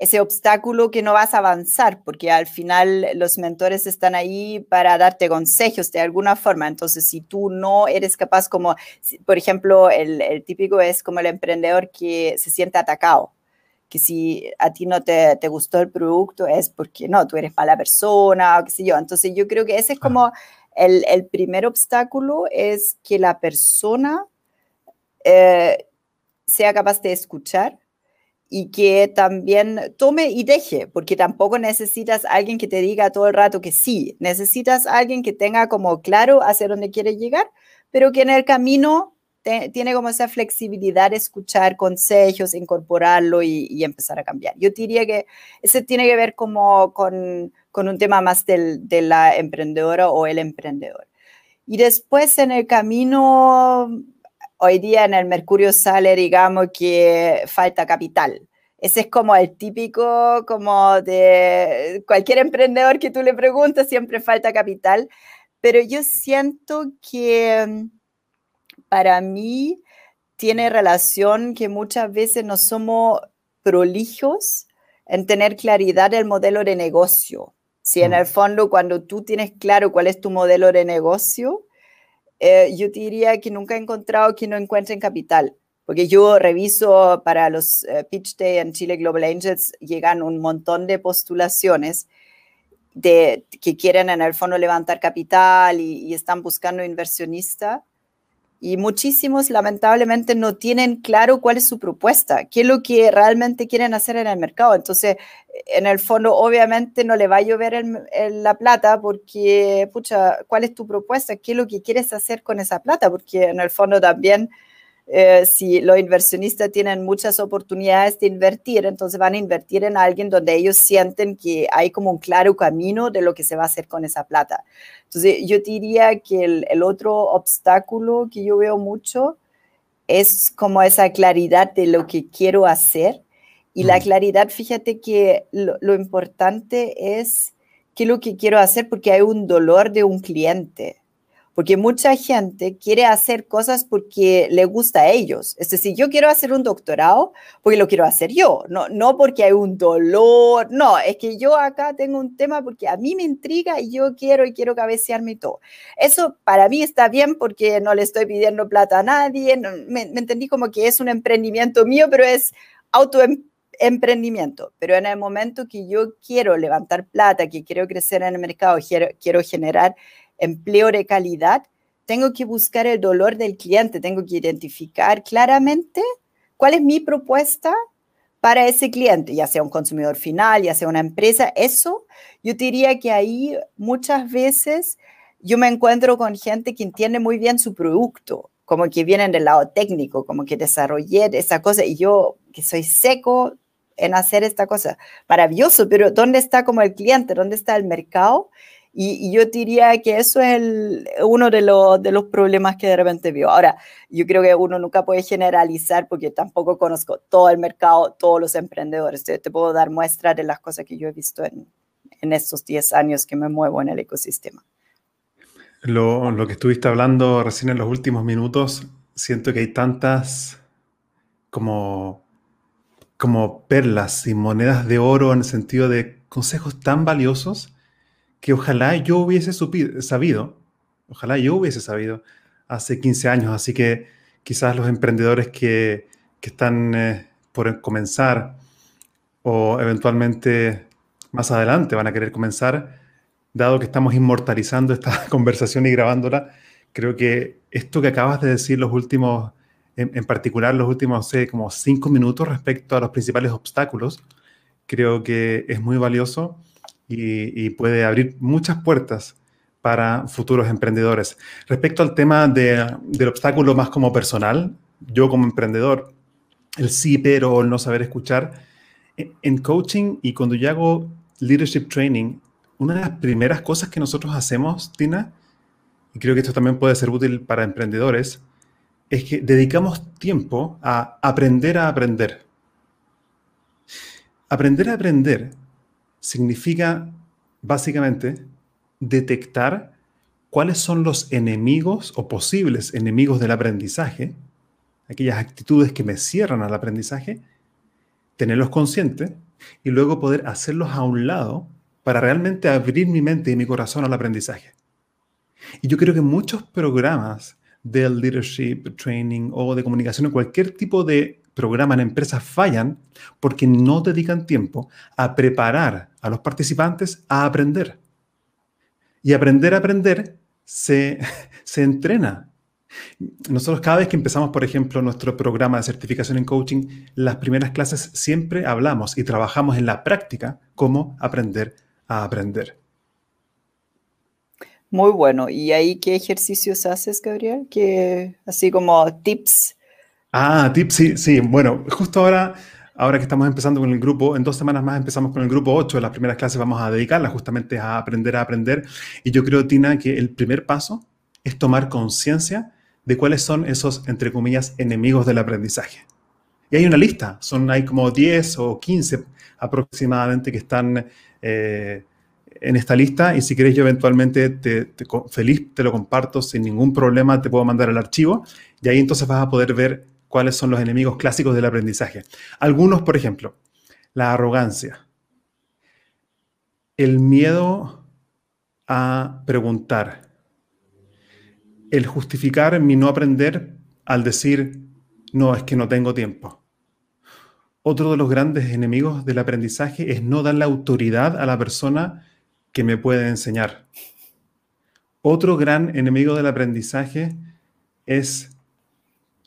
ese obstáculo que no vas a avanzar, porque al final los mentores están ahí para darte consejos de alguna forma. Entonces, si tú no eres capaz, como, por ejemplo, el, típico es como el emprendedor que se siente atacado, que si a ti no te, te, gustó el producto es porque no, tú eres mala persona o qué sé yo. Entonces, yo creo que ese es como el, el primer obstáculo, es que la persona eh, sea capaz de escuchar y que también tome y deje, porque tampoco necesitas alguien que te diga todo el rato que sí, necesitas alguien que tenga como claro hacia dónde quiere llegar, pero que en el camino tiene como esa flexibilidad de escuchar consejos, incorporarlo y, empezar a cambiar. Yo diría que ese tiene que ver como con, con un tema más del, de la emprendedora o el emprendedor. Y después en el camino hoy día en el Mercurio sale, digamos, que falta capital. Ese es como el típico, como de cualquier emprendedor que tú le preguntas, siempre falta capital. Pero yo siento que mm, para mí tiene relación que muchas veces no somos prolijos en tener claridad del modelo de negocio. Si en mm. el fondo cuando tú tienes claro cuál es tu modelo de negocio, eh, yo diría que nunca he encontrado que no encuentren capital, porque yo reviso para los eh, Pitch Day en Chile Global Angels, llegan un montón de postulaciones de que quieren en el fondo levantar capital y, y están buscando inversionista y muchísimos lamentablemente no tienen claro cuál es su propuesta, qué es lo que realmente quieren hacer en el mercado. Entonces, en el fondo, obviamente no le va a llover en, la plata porque, pucha, ¿cuál es tu propuesta? ¿Qué es lo que quieres hacer con esa plata? Porque en el fondo también eh, si los inversionistas tienen muchas oportunidades de invertir, entonces van a invertir en alguien donde ellos sienten que hay como un claro camino de lo que se va a hacer con esa plata. Entonces yo diría que el, otro obstáculo que yo veo mucho es como esa claridad de lo que quiero hacer. Y la claridad, fíjate que lo, lo importante es qué es lo que quiero hacer porque hay un dolor de un cliente porque mucha gente quiere hacer cosas porque le gusta a ellos. Es decir, yo quiero hacer un doctorado porque lo quiero hacer yo, no, no porque hay un dolor, no, es que yo acá tengo un tema porque a mí me intriga y yo quiero y quiero cabecearme y todo. Eso para mí está bien porque no le estoy pidiendo plata a nadie, me, entendí como que es un emprendimiento mío, pero es autoemprendimiento. Pero en el momento que yo quiero levantar plata, que quiero crecer en el mercado, quiero, quiero generar empleo de calidad, tengo que buscar el dolor del cliente, tengo que identificar claramente cuál es mi propuesta para ese cliente, ya sea un consumidor final, ya sea una empresa. Eso, yo diría que ahí muchas veces yo me encuentro con gente que entiende muy bien su producto, como que vienen del lado técnico, como que desarrollé esa cosa y yo que soy seco en hacer esta cosa, maravilloso, pero ¿dónde está como el cliente? ¿Dónde está el mercado? Y, yo diría que eso es uno de los, de los problemas que de repente veo. Ahora, yo creo que uno nunca puede generalizar porque tampoco conozco todo el mercado, todos los emprendedores. Te, te puedo dar muestras de las cosas que yo he visto en, en estos 10 años que me muevo en el ecosistema. Lo, lo, que estuviste hablando recién en los últimos minutos siento que hay tantas como, como perlas y monedas de oro en el sentido de consejos tan valiosos que ojalá yo hubiese sabido, ojalá yo hubiese sabido hace 15 años. Así que quizás los emprendedores que, que están eh, por comenzar o eventualmente más adelante van a querer comenzar, dado que estamos inmortalizando esta conversación y grabándola, creo que esto que acabas de decir, los últimos, en, particular los últimos, sé, como cinco minutos respecto a los principales obstáculos, creo que es muy valioso y, puede abrir muchas puertas para futuros emprendedores. Respecto al tema del obstáculo más como personal, yo como emprendedor, el sí, pero no saber escuchar, en coaching y cuando yo hago leadership training, una de las primeras cosas que nosotros hacemos, Tina, y creo que esto también puede ser útil para emprendedores, es que dedicamos tiempo a aprender a aprender. Aprender a aprender significa básicamente detectar cuáles son los enemigos o posibles enemigos del aprendizaje, aquellas actitudes que me cierran al aprendizaje, tenerlos conscientes y luego poder hacerlos a un lado para realmente abrir mi mente y mi corazón al aprendizaje. Y yo creo que muchos programas de leadership training o de comunicación o cualquier tipo de programa en empresas fallan porque no dedican tiempo a preparar a los participantes a aprender. Y aprender a aprender se, se entrena. Nosotros cada vez que empezamos, por ejemplo, nuestro programa de certificación en coaching, las primeras clases siempre hablamos y trabajamos en la práctica cómo aprender a aprender. Muy bueno. ¿Y ahí qué ejercicios haces, Gabriel? Que así como tips. Ah, tips, sí, sí. Bueno, justo ahora, ahora que estamos empezando con el grupo, en dos semanas más empezamos con el grupo 8. Las primeras clases vamos a dedicarlas justamente a aprender a aprender. Y yo creo, Tina, que el primer paso es tomar conciencia de cuáles son esos, entre comillas, enemigos del aprendizaje. Y hay una lista, son, hay como 10 o 15 aproximadamente que están eh, en esta lista y si quieres yo eventualmente te, feliz te lo comparto sin ningún problema, te puedo mandar el archivo y ahí entonces vas a poder ver cuáles son los enemigos clásicos del aprendizaje. Algunos, por ejemplo, la arrogancia, el miedo a preguntar, el justificar mi no aprender al decir, no, es que no tengo tiempo. Otro de los grandes enemigos del aprendizaje es no darle autoridad a la persona que me puede enseñar. Otro gran enemigo del aprendizaje es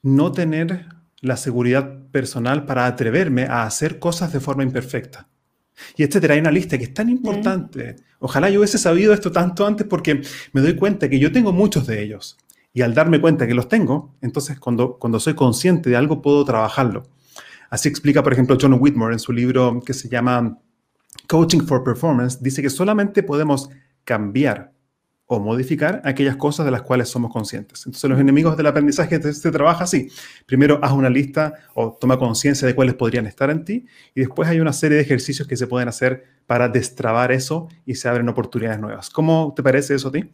no tener la seguridad personal para atreverme a hacer cosas de forma imperfecta. Y etcétera, hay una lista que es tan importante. Ojalá yo hubiese sabido esto tanto antes porque me doy cuenta que yo tengo muchos de ellos. Y al darme cuenta que los tengo, entonces cuando, cuando soy consciente de algo puedo trabajarlo. Así explica, por ejemplo, John Whitmore en su libro que se llama Coaching for Performance, dice que solamente podemos cambiar o modificar aquellas cosas de las cuales somos conscientes. Entonces, los enemigos del aprendizaje se trabaja así. Primero, haz una lista o toma conciencia de cuáles podrían estar en ti y después hay una serie de ejercicios que se pueden hacer para destrabar eso y se abren oportunidades nuevas. ¿Cómo te parece eso a ti?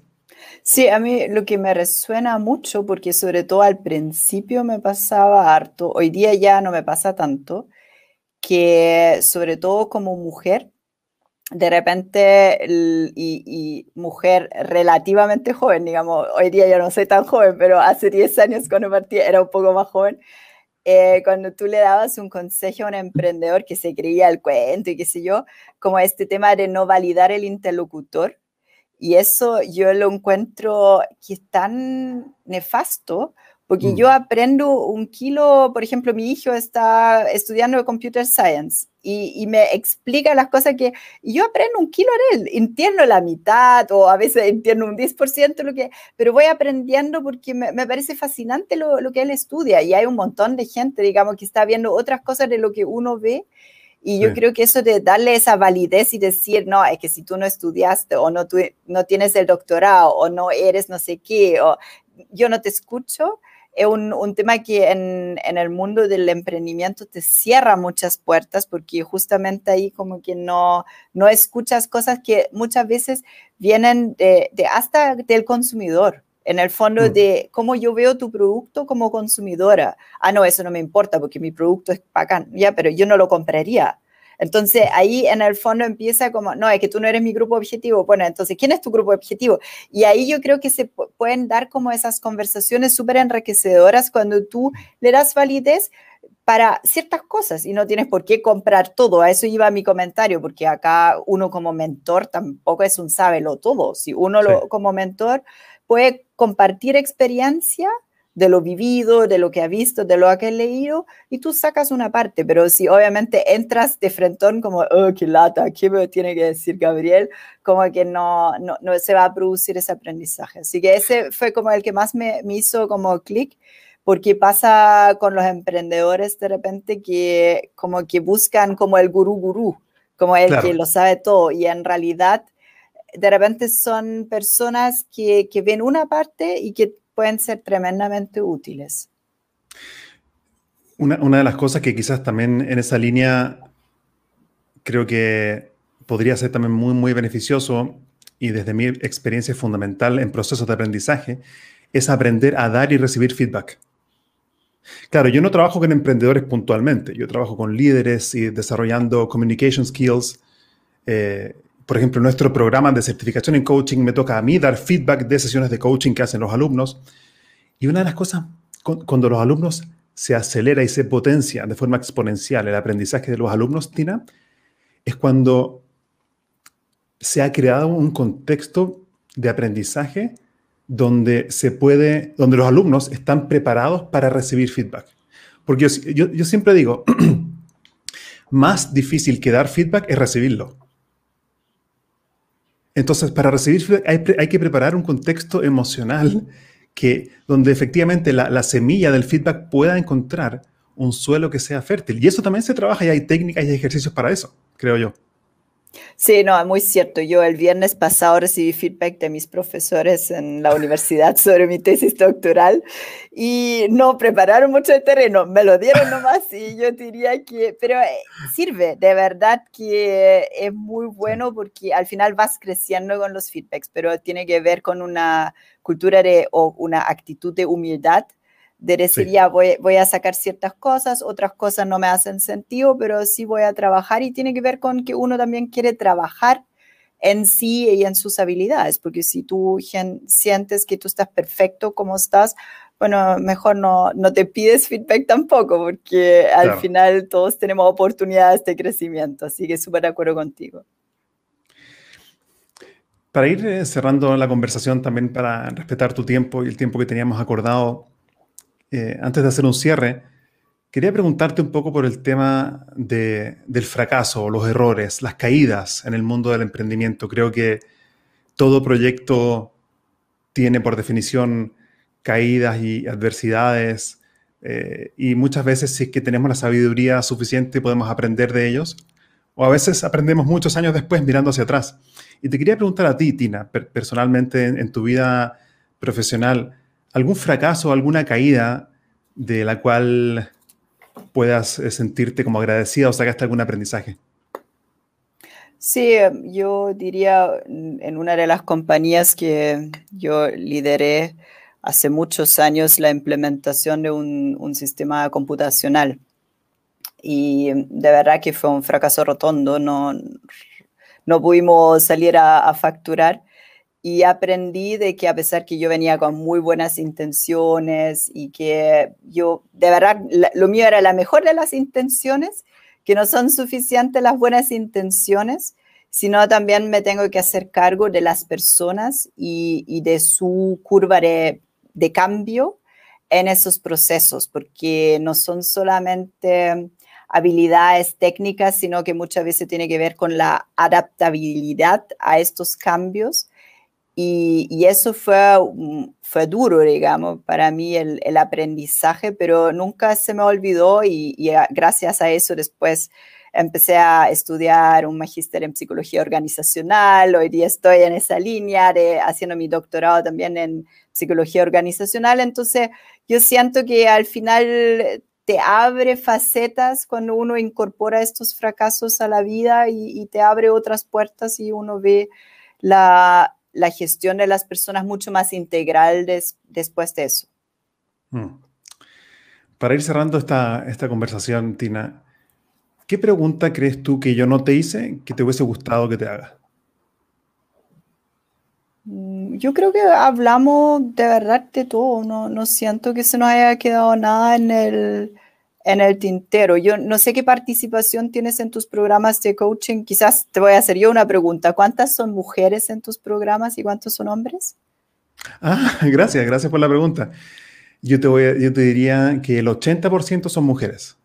Sí, a mí lo que me resuena mucho, porque sobre todo al principio me pasaba harto, hoy día ya no me pasa tanto, que sobre todo como mujer, de repente, y, mujer relativamente joven, digamos, hoy día ya no soy tan joven, pero hace 10 años cuando partí era un poco más joven, eh, cuando tú le dabas un consejo a un emprendedor que se creía el cuento y qué sé yo, como este tema de no validar el interlocutor, y eso yo lo encuentro que es tan nefasto, porque yo mm. aprendo un kilo, por ejemplo, mi hijo está estudiando Computer Science y, me explica las cosas que yo aprendo un kilo de él, entiendo la mitad o a veces entiendo un 10%, lo que, pero voy aprendiendo porque me, me parece fascinante lo, lo, que él estudia y hay un montón de gente, digamos, que está viendo otras cosas de lo que uno ve. Y yo creo que eso de darle esa validez y decir, no, es que si tú no estudiaste o no, tú, no tienes el doctorado o no eres no sé qué, o yo no te escucho, es un, un tema que en, en, el mundo del emprendimiento te cierra muchas puertas porque justamente ahí como que no, no escuchas cosas que muchas veces vienen de, de hasta del consumidor. en el fondo mm. de cómo yo veo tu producto como consumidora. Ah, no, eso no me importa porque mi producto es bacán, ya, pero yo no lo compraría. Entonces ahí en el fondo empieza como, no, es que tú no eres mi grupo objetivo. Bueno, entonces, ¿quién es tu grupo objetivo? Y ahí yo creo que se pueden dar como esas conversaciones súper enriquecedoras cuando tú le das validez para ciertas cosas y no tienes por qué comprar todo. A eso iba mi comentario, porque acá uno como mentor tampoco es un sábelo todo. Si uno lo, como mentor puede compartir experiencia de lo vivido, de lo que ha visto, de lo que ha leído, y tú sacas una parte, pero si obviamente entras de frentón como, oh, qué lata, ¿qué me tiene que decir Gabriel? Como que no, no, no se va a producir ese aprendizaje. Así que ese fue como el que más me, me hizo como clic, porque pasa con los emprendedores de repente que como que buscan como el gurú gurú, como el que lo sabe todo, y en realidad de repente son personas que, que, ven una parte y que pueden ser tremendamente útiles. Una, de las cosas que quizás también en esa línea creo que podría ser también muy, muy beneficioso y desde mi experiencia fundamental en procesos de aprendizaje es aprender a dar y recibir feedback. Claro, yo no trabajo con emprendedores puntualmente, yo trabajo con líderes y desarrollando communication skills eh, por ejemplo, en nuestro programa de certificación en coaching me toca a mí dar feedback de sesiones de coaching que hacen los alumnos. Y una de las cosas, cuando los alumnos se acelera y se potencia de forma exponencial el aprendizaje de los alumnos, Tina, es cuando se ha creado un contexto de aprendizaje donde se puede, donde los alumnos están preparados para recibir feedback. Porque yo, yo siempre digo, más difícil que dar feedback es recibirlo. Entonces, para recibir feedback hay, que preparar un contexto emocional que, donde efectivamente la, semilla del feedback pueda encontrar un suelo que sea fértil. Y eso también se trabaja y hay técnicas y ejercicios para eso, creo yo. Sí, no, muy cierto. Yo el viernes pasado recibí feedback de mis profesores en la universidad sobre mi tesis doctoral y no prepararon mucho el terreno, me lo dieron nomás y yo diría que, pero eh, sirve, de verdad que es muy bueno porque al final vas creciendo con los feedbacks, pero tiene que ver con una cultura de, o una actitud de humildad de decir, ya voy, voy, a sacar ciertas cosas, otras cosas no me hacen sentido, pero sí voy a trabajar y tiene que ver con que uno también quiere trabajar en sí y en sus habilidades, porque si tú sientes que tú estás perfecto como estás, bueno, mejor no, no te pides feedback tampoco, porque al final todos tenemos oportunidades de crecimiento, así que súper de acuerdo contigo. Para ir eh, cerrando la conversación, también para respetar tu tiempo y el tiempo que teníamos acordado, eh, antes de hacer un cierre, quería preguntarte un poco por el tema del fracaso, los errores, las caídas en el mundo del emprendimiento. Creo que todo proyecto tiene por definición caídas y adversidades eh, y muchas veces si es que tenemos la sabiduría suficiente podemos aprender de ellos o a veces aprendemos muchos años después mirando hacia atrás. Y te quería preguntar a ti, Tina, personalmente en tu vida profesional, algún fracaso, alguna caída de la cual puedas eh, sentirte como agradecida o sacaste algún aprendizaje? Sí, yo diría en una de las compañías que yo lideré hace muchos años la implementación de un, sistema computacional. Y de verdad que fue un fracaso rotondo, no, no pudimos salir a facturar y aprendí de que a pesar que yo venía con muy buenas intenciones y que yo, de verdad, lo mío era la mejor de las intenciones, que no son suficientes las buenas intenciones, sino también me tengo que hacer cargo de las personas y, de su curva de, de cambio en esos procesos, porque no son solamente habilidades técnicas, sino que muchas veces tiene que ver con la adaptabilidad a estos cambios y, eso fue, fue duro, digamos, para mí el, el, aprendizaje, pero nunca se me olvidó y, gracias a eso después empecé a estudiar un magíster en psicología organizacional, hoy día estoy en esa línea de haciendo mi doctorado también en psicología organizacional, entonces yo siento que al final te abre facetas cuando uno incorpora estos fracasos a la vida y, y te abre otras puertas y uno ve la, la gestión de las personas mucho más integral después de eso. Hmm. Para ir cerrando esta, esta conversación, Tina, ¿qué pregunta crees tú que yo no te hice que te hubiese gustado que te haga? Mm, yo creo que hablamos de verdad de todo, no, no siento que se nos haya quedado nada en el, en el tintero. Yo no sé qué participación tienes en tus programas de coaching. Quizás te voy a hacer yo una pregunta. ¿Cuántas son mujeres en tus programas y cuántos son hombres? Ah, gracias, gracias por la pregunta. Yo te, voy yo te diría que el 80% son mujeres.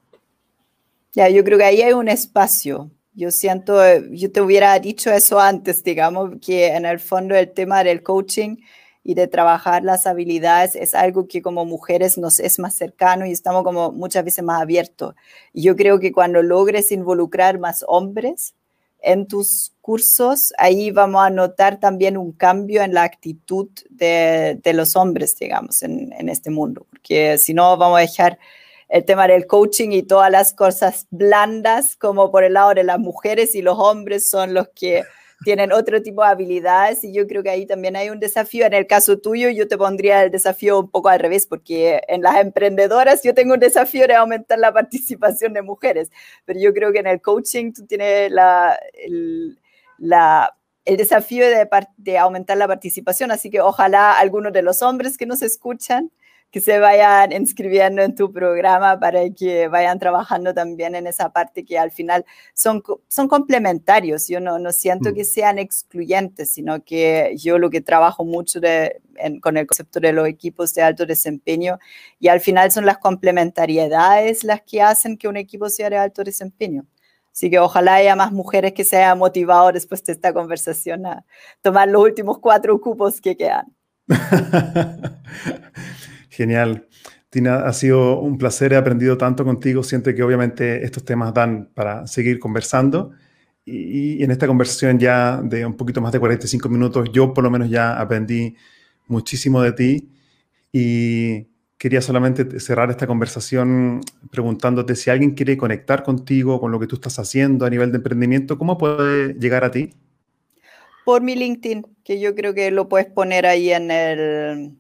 Ya, yo creo que ahí hay un espacio. Yo siento, yo te hubiera dicho eso antes, digamos, que en el fondo el tema del coaching y de trabajar las habilidades es algo que como mujeres nos es más cercano y estamos como muchas veces más abiertos. Y yo creo que cuando logres involucrar más hombres en tus cursos, ahí vamos a notar también un cambio en la actitud de, de los hombres, digamos, en, en este mundo, porque si no vamos a dejar el tema del coaching y todas las cosas blandas como por el lado de las mujeres y los hombres son los que tienen otro tipo de habilidades y yo creo que ahí también hay un desafío. En el caso tuyo, yo te pondría el desafío un poco al revés, porque en las emprendedoras yo tengo un desafío de aumentar la participación de mujeres, pero yo creo que en el coaching tú tienes la, el, la, el desafío de, de aumentar la participación, así que ojalá algunos de los hombres que nos escuchan que se vayan inscribiendo en tu programa para que vayan trabajando también en esa parte que al final son, son complementarios. Yo no, no siento mm. que sean excluyentes, sino que yo lo que trabajo mucho de, con el concepto de los equipos de alto desempeño y al final son las complementariedades las que hacen que un equipo sea de alto desempeño. Así que ojalá haya más mujeres que se hayan motivado después de esta conversación a tomar los últimos cuatro cupos que quedan. Genial. Tina, ha sido un placer, he aprendido tanto contigo. Siento que obviamente estos temas dan para seguir conversando. Y, en esta conversación ya de un poquito más de 45 minutos, yo por lo menos ya aprendí muchísimo de ti. Y quería solamente cerrar esta conversación preguntándote si alguien quiere conectar contigo, con lo que tú estás haciendo a nivel de emprendimiento, ¿cómo puede llegar a ti? Por mi LinkedIn, que yo creo que lo puedes poner ahí en el,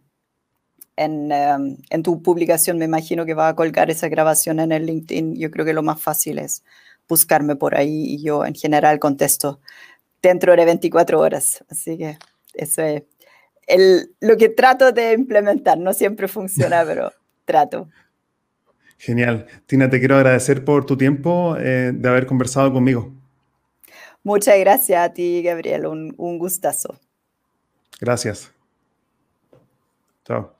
Em, en, tu publicación, me imagino que va a colgar esa grabación en el LinkedIn. Yo creo que lo más fácil es buscarme por ahí y yo en general contesto dentro de 24 horas. Así que eso es el, lo que trato de implementar. No siempre funciona, pero trato. Genial. Tina, te quiero agradecer por tu tiempo eh, de haber conversado conmigo. Muchas gracias a ti, Gabriel. Un, un gustazo. Gracias. Chao.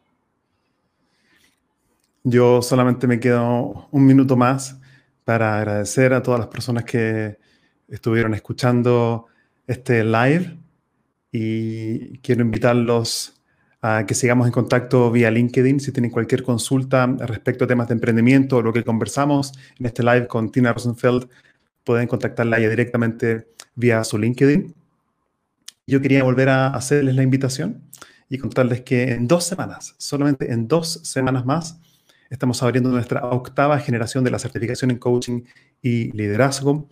Yo solamente me quedo un minuto más para agradecer a todas las personas que estuvieron escuchando este live y quiero invitarlos a que sigamos en contacto vía LinkedIn si tienen cualquier consulta respecto a temas de emprendimiento o lo que conversamos en este live con Tina Rosenfeld, pueden contactarla ella directamente vía su LinkedIn. Yo quería volver a hacerles la invitación y contarles que en dos semanas, solamente en dos semanas más, Estamos abriendo nuestra octava generación de la certificación en coaching y liderazgo,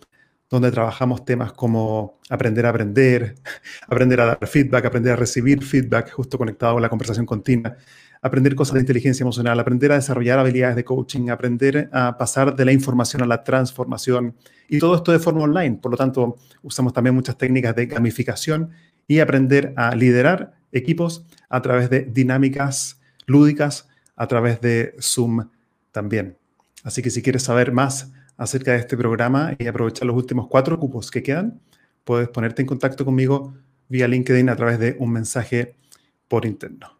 donde trabajamos temas como aprender a aprender, aprender a dar feedback, aprender a recibir feedback, justo conectado con la conversación continua, aprender cosas de inteligencia emocional, aprender a desarrollar habilidades de coaching, aprender a pasar de la información a la transformación y todo esto de forma online. Por lo tanto, usamos también muchas técnicas de gamificación y aprender a liderar equipos a través de dinámicas lúdicas a través de Zoom también. Así que si quieres saber más acerca de este programa y aprovechar los últimos cuatro cupos que quedan, puedes ponerte en contacto conmigo vía LinkedIn a través de un mensaje por interno.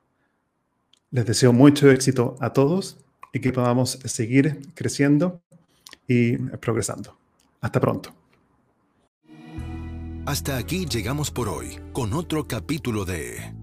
Les deseo mucho éxito a todos y que podamos seguir creciendo y progresando. Hasta pronto. Hasta aquí llegamos por hoy con otro capítulo de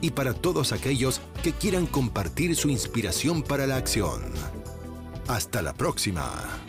y para todos aquellos que quieran compartir su inspiración para la acción. Hasta la próxima.